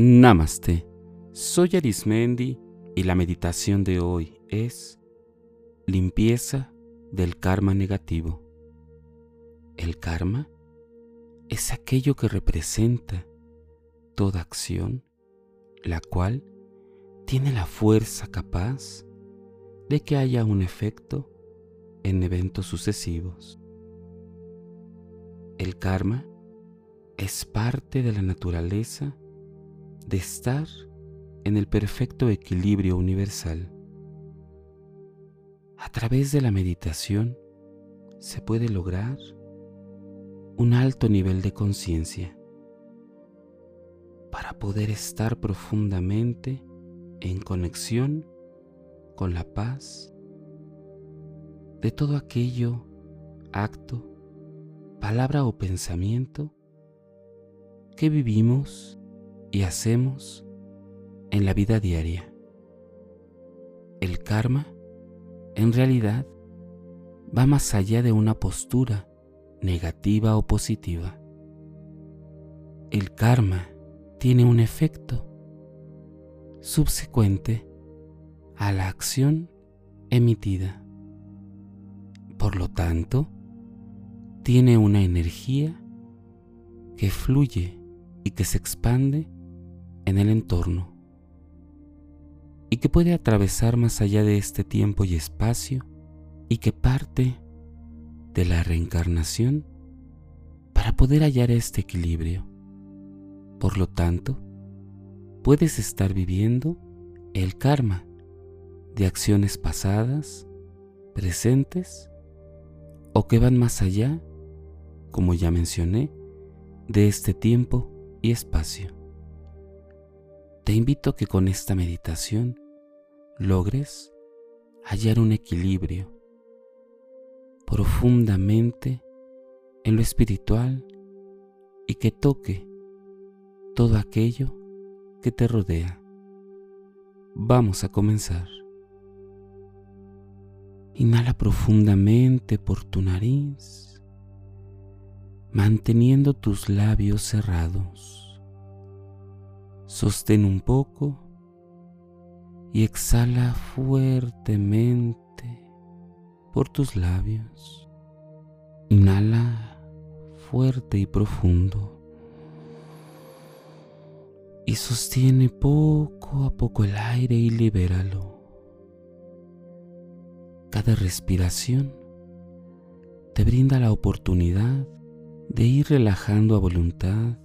Namaste. Soy Arismendi y la meditación de hoy es limpieza del karma negativo. El karma es aquello que representa toda acción, la cual tiene la fuerza capaz de que haya un efecto en eventos sucesivos. El karma es parte de la naturaleza de estar en el perfecto equilibrio universal. A través de la meditación se puede lograr un alto nivel de conciencia para poder estar profundamente en conexión con la paz de todo aquello, acto, palabra o pensamiento que vivimos y hacemos en la vida diaria. El karma, en realidad, va más allá de una postura negativa o positiva. El karma tiene un efecto subsecuente a la acción emitida. Por lo tanto, tiene una energía que fluye y que se expande en el entorno y que puede atravesar más allá de este tiempo y espacio y que parte de la reencarnación para poder hallar este equilibrio. Por lo tanto, puedes estar viviendo el karma de acciones pasadas, presentes o que van más allá, como ya mencioné, de este tiempo y espacio. Te invito a que con esta meditación logres hallar un equilibrio profundamente en lo espiritual y que toque todo aquello que te rodea. Vamos a comenzar. Inhala profundamente por tu nariz, manteniendo tus labios cerrados. Sostén un poco y exhala fuertemente por tus labios. Inhala fuerte y profundo. Y sostiene poco a poco el aire y libéralo. Cada respiración te brinda la oportunidad de ir relajando a voluntad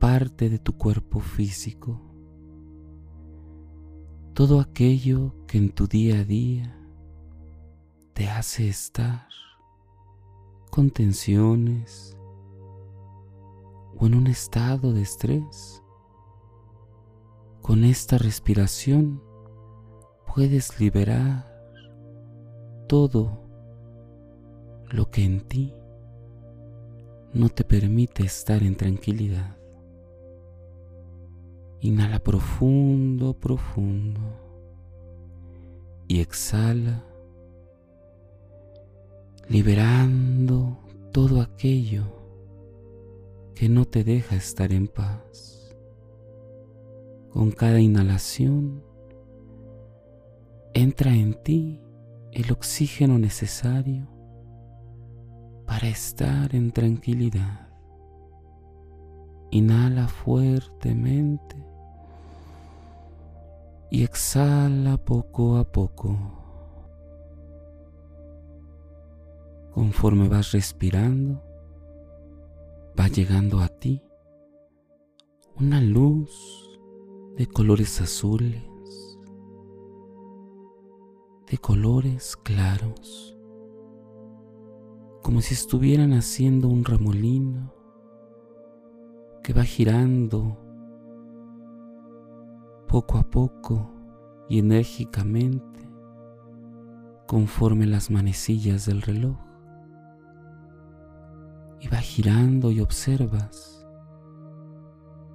parte de tu cuerpo físico, todo aquello que en tu día a día te hace estar con tensiones o en un estado de estrés. Con esta respiración puedes liberar todo lo que en ti no te permite estar en tranquilidad. Inhala profundo, profundo. Y exhala, liberando todo aquello que no te deja estar en paz. Con cada inhalación, entra en ti el oxígeno necesario para estar en tranquilidad. Inhala fuertemente y exhala poco a poco. Conforme vas respirando, va llegando a ti una luz de colores azules, de colores claros como si estuvieran haciendo un remolino que va girando poco a poco y enérgicamente conforme las manecillas del reloj. Y va girando y observas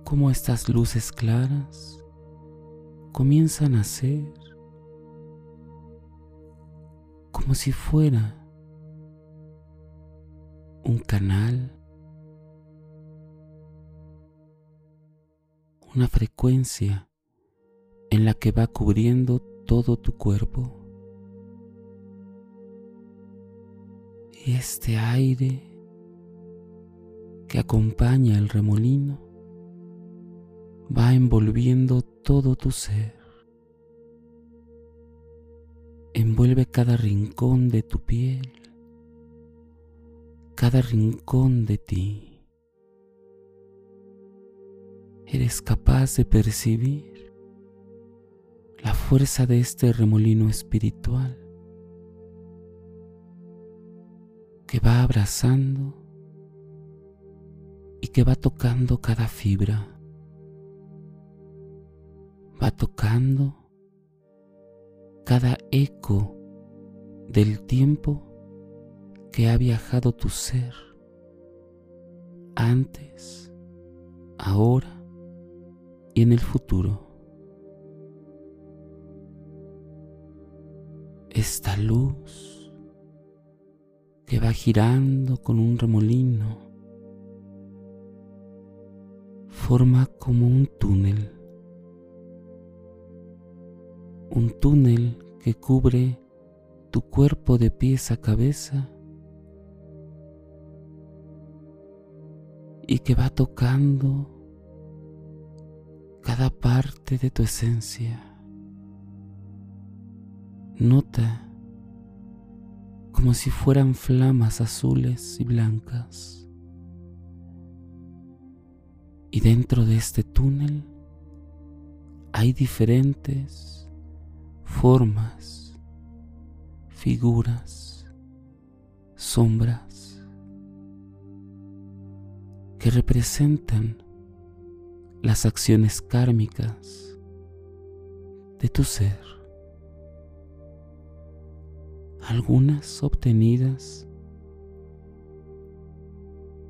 cómo estas luces claras comienzan a ser como si fuera un canal una frecuencia en la que va cubriendo todo tu cuerpo. Y este aire que acompaña el remolino va envolviendo todo tu ser. Envuelve cada rincón de tu piel, cada rincón de ti. Eres capaz de percibir la fuerza de este remolino espiritual que va abrazando y que va tocando cada fibra, va tocando cada eco del tiempo que ha viajado tu ser antes, ahora y en el futuro. Esta luz que va girando con un remolino forma como un túnel un túnel que cubre tu cuerpo de pies a cabeza y que va tocando cada parte de tu esencia. Nota como si fueran flamas azules y blancas. Y dentro de este túnel hay diferentes formas, figuras, sombras que representan las acciones kármicas de tu ser, algunas obtenidas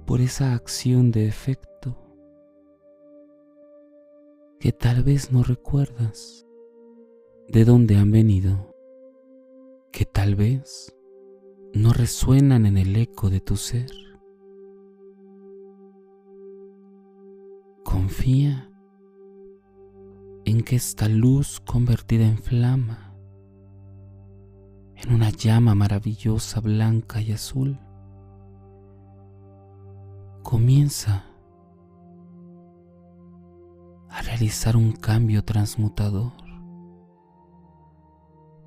por esa acción de efecto que tal vez no recuerdas de dónde han venido, que tal vez no resuenan en el eco de tu ser. Confía en que esta luz convertida en flama, en una llama maravillosa blanca y azul, comienza a realizar un cambio transmutador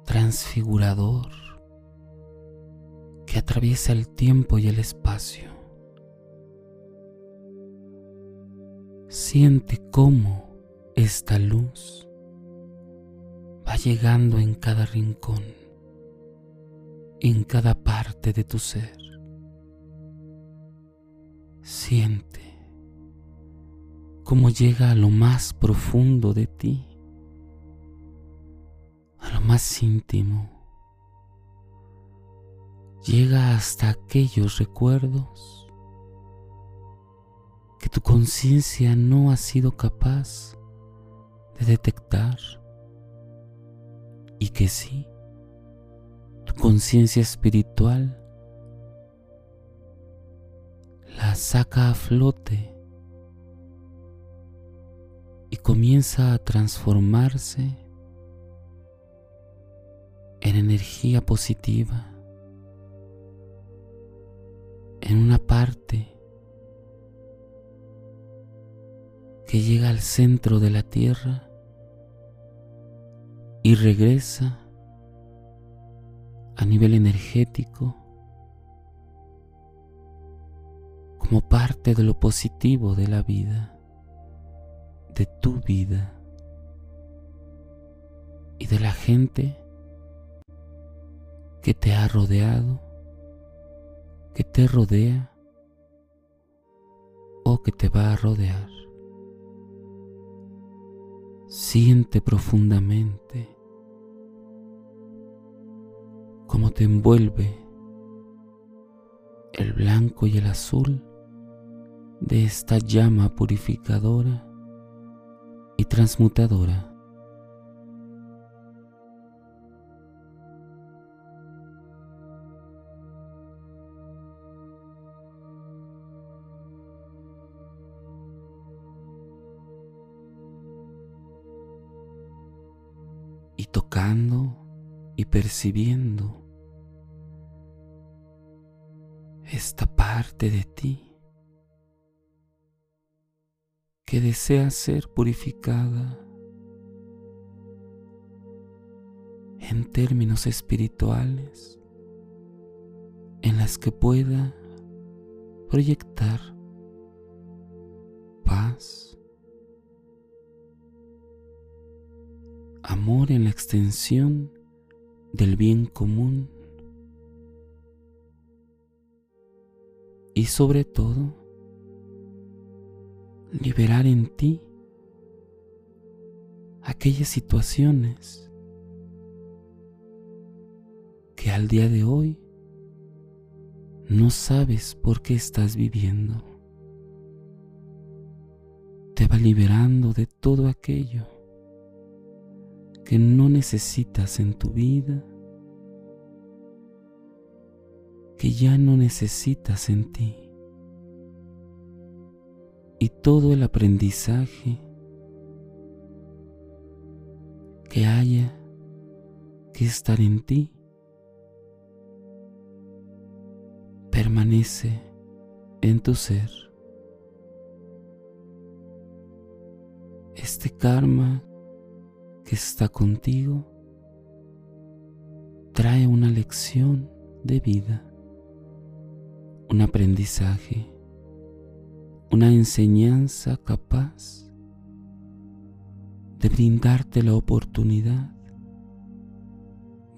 transfigurador que atraviesa el tiempo y el espacio. Siente cómo esta luz va llegando en cada rincón, en cada parte de tu ser. Siente cómo llega a lo más profundo de ti más íntimo. Llega hasta aquellos recuerdos que tu conciencia no ha sido capaz de detectar y que sí, conciencia espiritual la saca a flote y comienza a transformarse en energía positiva, en una parte que llega al centro de la tierra y regresa a nivel energético como parte de lo positivo de la vida, de tu vida y de la gente que te ha rodeado, que te rodea o que te va a rodear. Siente profundamente cómo te envuelve el blanco y el azul de esta llama purificadora y transmutadora. y tocando y percibiendo esta parte de ti que desea ser purificada en términos espirituales en las que pueda proyectar paz, amor en la extensión del bien común y sobre todo liberar en ti aquellas situaciones que al día de hoy no sabes por qué estás viviendo. Te va liberando de todo aquello que no necesitas en tu vida que ya no necesitas en ti. Y todo el aprendizaje que haya que estar en ti permanece en tu ser. Este karma que está contigo trae una lección de vida un aprendizaje, una enseñanza capaz de brindarte la oportunidad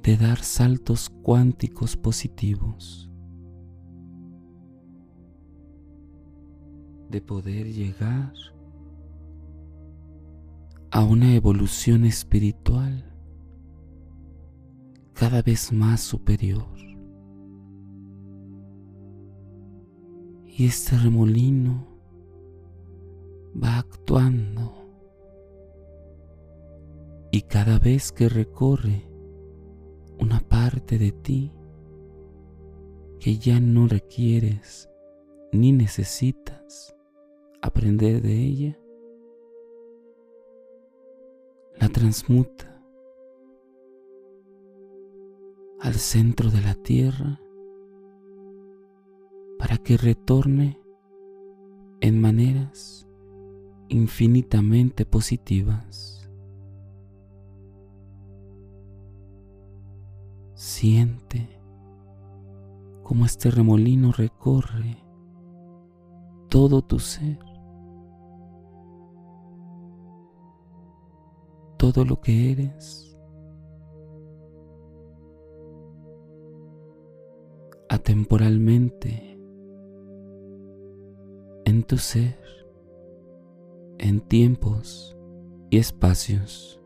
de dar saltos cuánticos positivos, de poder llegar a una evolución espiritual cada vez más superior. Y este remolino va actuando. Y cada vez que recorre una parte de ti que ya no requieres ni necesitas aprender de ella, la transmuta al centro de la tierra que retorne en maneras infinitamente positivas. Siente cómo este remolino recorre todo tu ser, todo lo que eres. atemporalmente en tu ser, en tiempos y espacios.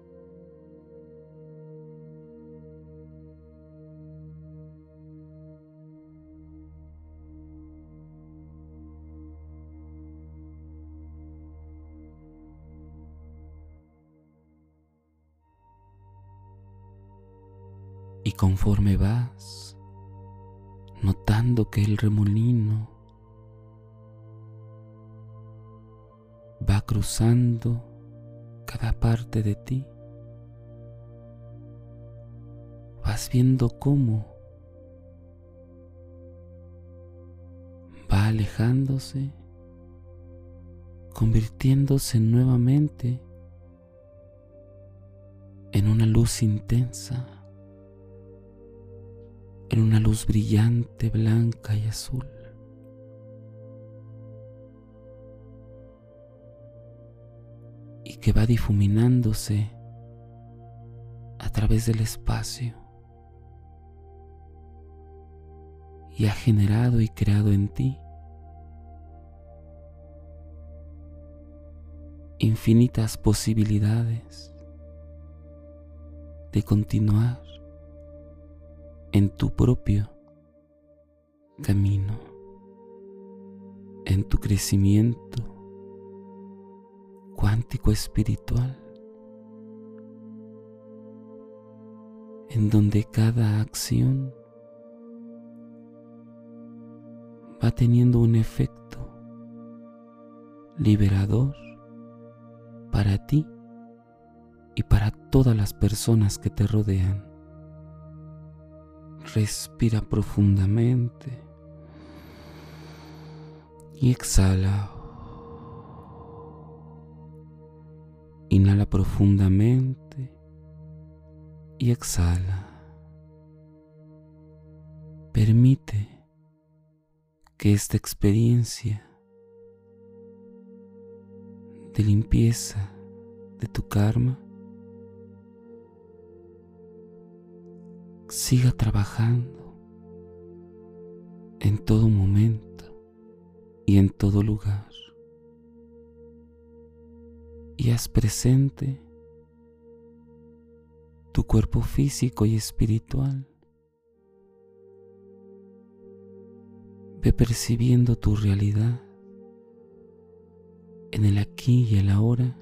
Y conforme vas notando que el remolino cruzando cada parte de ti. Vas viendo cómo va alejándose, convirtiéndose nuevamente en una luz intensa, en una luz brillante, blanca y azul. Que va difuminándose a través del espacio y ha generado y creado en ti infinitas posibilidades de continuar en tu propio camino, en tu crecimiento cuántico espiritual, en donde cada acción va teniendo un efecto liberador para ti y para todas las personas que te rodean. Respira profundamente y exhala. Inhala profundamente y exhala. Permite que esta experiencia de limpieza de tu karma siga trabajando en todo momento y en todo lugar. Y haz presente tu cuerpo físico y espiritual. Ve percibiendo tu realidad en el aquí y el ahora.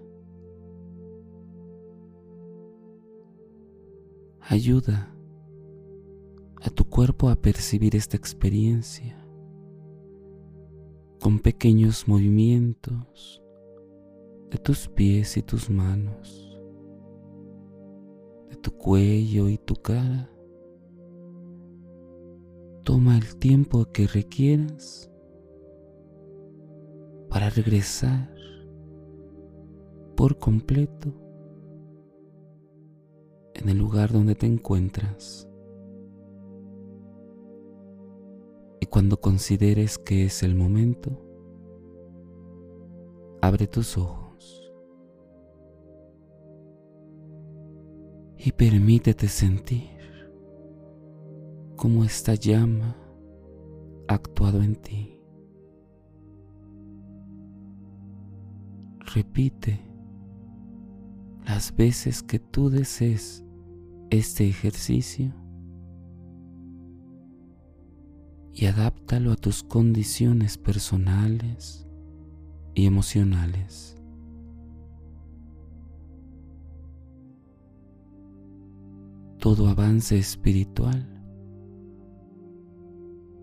Ayuda a tu cuerpo a percibir esta experiencia con pequeños movimientos de tus pies y tus manos, de tu cuello y tu cara. Toma el tiempo que requieras para regresar por completo en el lugar donde te encuentras. Y cuando consideres que es el momento, abre tus ojos y permítete sentir cómo esta llama ha actuado en ti. Repite las veces que tú desees este ejercicio y adáptalo a tus condiciones personales y emocionales. Todo avance espiritual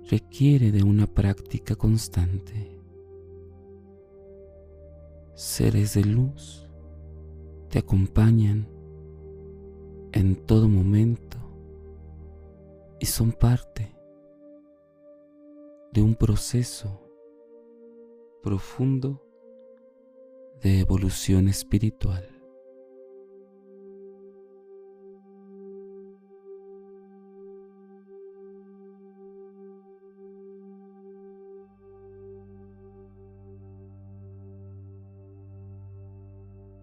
requiere de una práctica constante. Seres de luz te acompañan en todo momento y son parte de un proceso profundo de evolución espiritual.